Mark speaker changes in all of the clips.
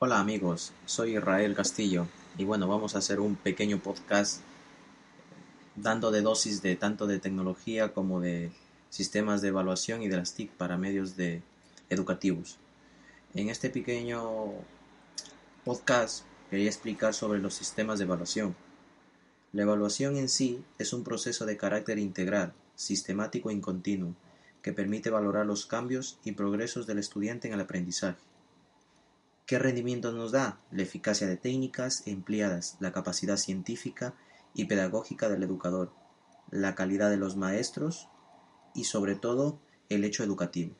Speaker 1: Hola amigos, soy Israel Castillo y bueno, vamos a hacer un pequeño podcast dando de dosis de tanto de tecnología como de sistemas de evaluación y de las TIC para medios de educativos. En este pequeño podcast quería explicar sobre los sistemas de evaluación. La evaluación en sí es un proceso de carácter integral, sistemático y continuo, que permite valorar los cambios y progresos del estudiante en el aprendizaje. ¿Qué rendimiento nos da? La eficacia de técnicas empleadas, la capacidad científica y pedagógica del educador, la calidad de los maestros y sobre todo el hecho educativo.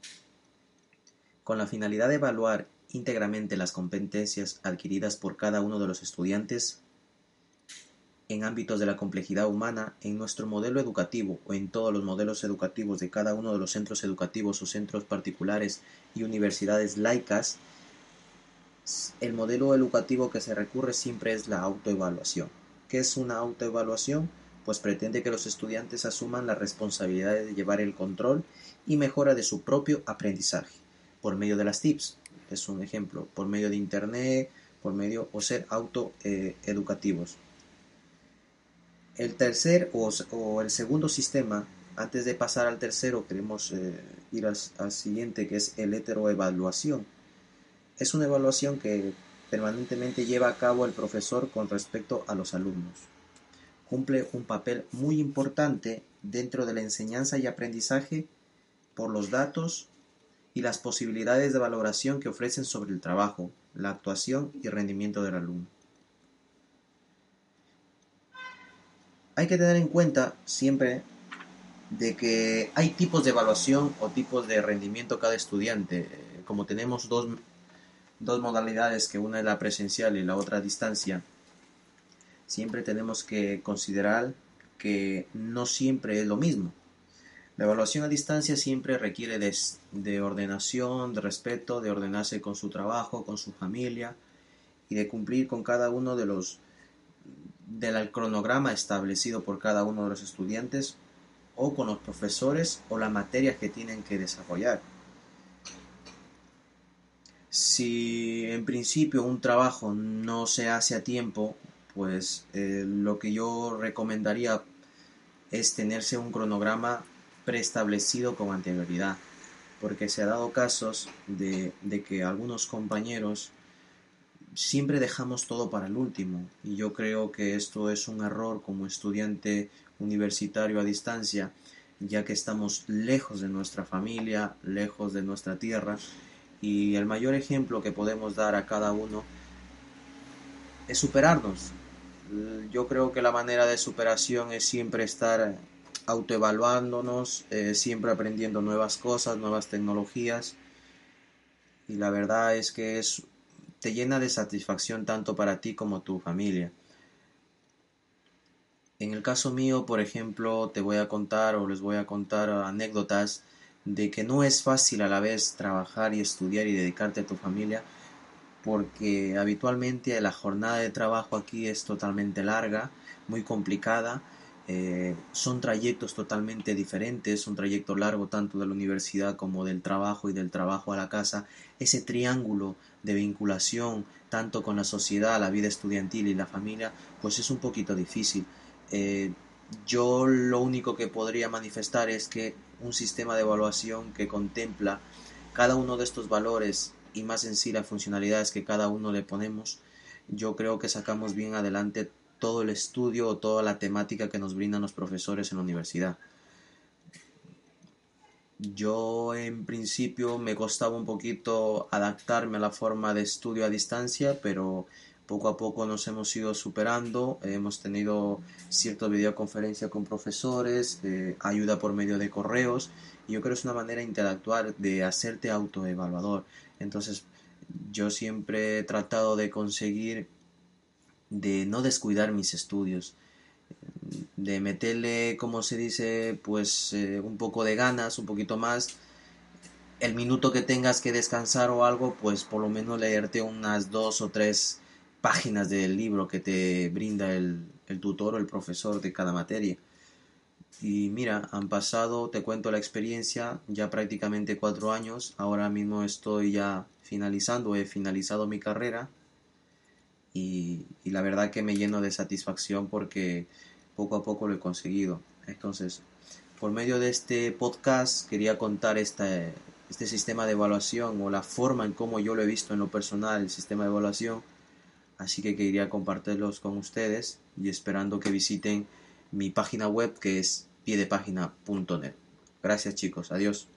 Speaker 1: Con la finalidad de evaluar íntegramente las competencias adquiridas por cada uno de los estudiantes en ámbitos de la complejidad humana, en nuestro modelo educativo o en todos los modelos educativos de cada uno de los centros educativos o centros particulares y universidades laicas, el modelo educativo que se recurre siempre es la autoevaluación. ¿Qué es una autoevaluación? Pues pretende que los estudiantes asuman la responsabilidad de llevar el control y mejora de su propio aprendizaje por medio de las TIPS. Es un ejemplo, por medio de Internet, por medio o ser autoeducativos. el tercer o, el segundo sistema, antes de pasar al tercero, queremos eh, ir al, al siguiente, que es el heteroevaluación es una evaluación que permanentemente lleva a cabo el profesor con respecto a los alumnos. Cumple un papel muy importante dentro de la enseñanza y aprendizaje por los datos y las posibilidades de valoración que ofrecen sobre el trabajo, la actuación y rendimiento del alumno. Hay que tener en cuenta siempre de que hay tipos de evaluación o tipos de rendimiento cada estudiante. Como tenemos dos dos modalidades, que una es la presencial y la otra a distancia, siempre tenemos que considerar que no siempre es lo mismo. La evaluación a distancia siempre requiere de, ordenación, de respeto, de ordenarse con su trabajo, con su familia y de cumplir con cada uno de los del cronograma establecido por cada uno de los estudiantes o con los profesores o las materias que tienen que desarrollar. Si en principio un trabajo no se hace a tiempo, pues eh, lo que yo recomendaría es tenerse un cronograma preestablecido con anterioridad, porque se ha dado casos de, de que algunos compañeros siempre dejamos todo para el último y yo creo que esto es un error como estudiante universitario a distancia ya que estamos lejos de nuestra familia, lejos de nuestra tierra y el mayor ejemplo que podemos dar a cada uno es superarnos. Yo creo que la manera de superación es siempre estar autoevaluándonos, eh, siempre aprendiendo nuevas cosas, nuevas tecnologías. Y la verdad es que es, te llena de satisfacción tanto para ti como tu familia. En el caso mío, por ejemplo, te voy a contar o les voy a contar anécdotas de que no es fácil a la vez trabajar y estudiar y dedicarte a tu familia porque habitualmente la jornada de trabajo aquí es totalmente larga, muy complicada, eh, son trayectos totalmente diferentes, un trayecto largo tanto de la universidad como del trabajo y del trabajo a la casa, ese triángulo de vinculación tanto con la sociedad, la vida estudiantil y la familia, pues es un poquito difícil. Eh, yo lo único que podría manifestar es que un sistema de evaluación que contempla cada uno de estos valores y más en sí las funcionalidades que cada uno le ponemos, yo creo que sacamos bien adelante todo el estudio o toda la temática que nos brindan los profesores en la universidad. Yo en principio me costaba un poquito adaptarme a la forma de estudio a distancia, pero poco a poco nos hemos ido superando, hemos tenido cierta videoconferencia con profesores, eh, ayuda por medio de correos, y yo creo que es una manera de interactuar, de hacerte autoevaluador. Entonces, yo siempre he tratado de conseguir de no descuidar mis estudios, de meterle, como se dice, pues eh, un poco de ganas, un poquito más. El minuto que tengas que descansar o algo, pues por lo menos leerte unas dos o tres páginas del libro que te brinda el, tutor o el profesor de cada materia. Y mira, han pasado, te cuento la experiencia, ya prácticamente cuatro años. Ahora mismo estoy ya finalizando, he finalizado mi carrera. Y, y la verdad que me lleno de satisfacción porque poco a poco lo he conseguido. Entonces, por medio de este podcast quería contar este, este sistema de evaluación o la forma en cómo yo lo he visto en lo personal, el sistema de evaluación. Así que quería compartirlos con ustedes y esperando que visiten mi página web que es piedepágina.net. Gracias chicos, adiós.